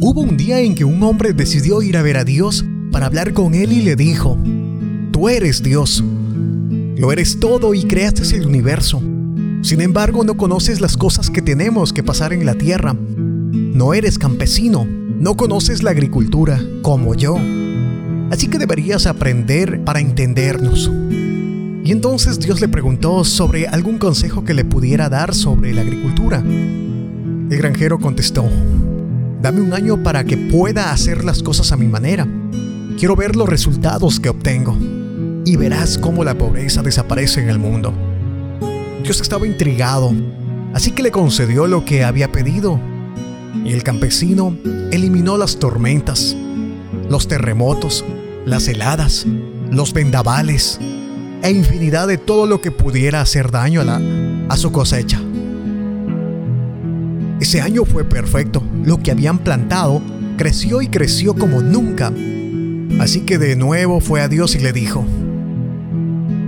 Hubo un día en que un hombre decidió ir a ver a Dios para hablar con él y le dijo, Tú eres Dios, lo eres todo y creaste el universo. Sin embargo, no conoces las cosas que tenemos que pasar en la tierra. No eres campesino, no conoces la agricultura como yo. Así que deberías aprender para entendernos. Y entonces Dios le preguntó sobre algún consejo que le pudiera dar sobre la agricultura. El granjero contestó, Dame un año para que pueda hacer las cosas a mi manera. Quiero ver los resultados que obtengo. Y verás cómo la pobreza desaparece en el mundo. Dios estaba intrigado, así que le concedió lo que había pedido. Y el campesino eliminó las tormentas, los terremotos, las heladas, los vendavales e infinidad de todo lo que pudiera hacer daño a, la, a su cosecha. Ese año fue perfecto. Lo que habían plantado creció y creció como nunca. Así que de nuevo fue a Dios y le dijo,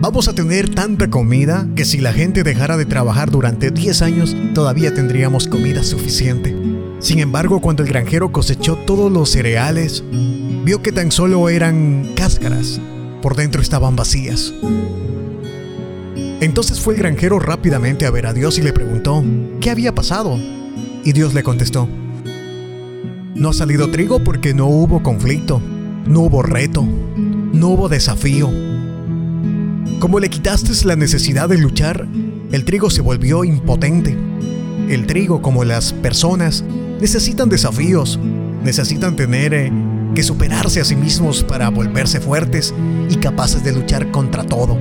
Vamos a tener tanta comida que si la gente dejara de trabajar durante 10 años, todavía tendríamos comida suficiente. Sin embargo, cuando el granjero cosechó todos los cereales, vio que tan solo eran cáscaras, por dentro estaban vacías. Entonces fue el granjero rápidamente a ver a Dios y le preguntó, ¿qué había pasado? Y Dios le contestó, no ha salido trigo porque no hubo conflicto, no hubo reto, no hubo desafío. Como le quitaste la necesidad de luchar, el trigo se volvió impotente. El trigo, como las personas, necesitan desafíos, necesitan tener eh, que superarse a sí mismos para volverse fuertes y capaces de luchar contra todo.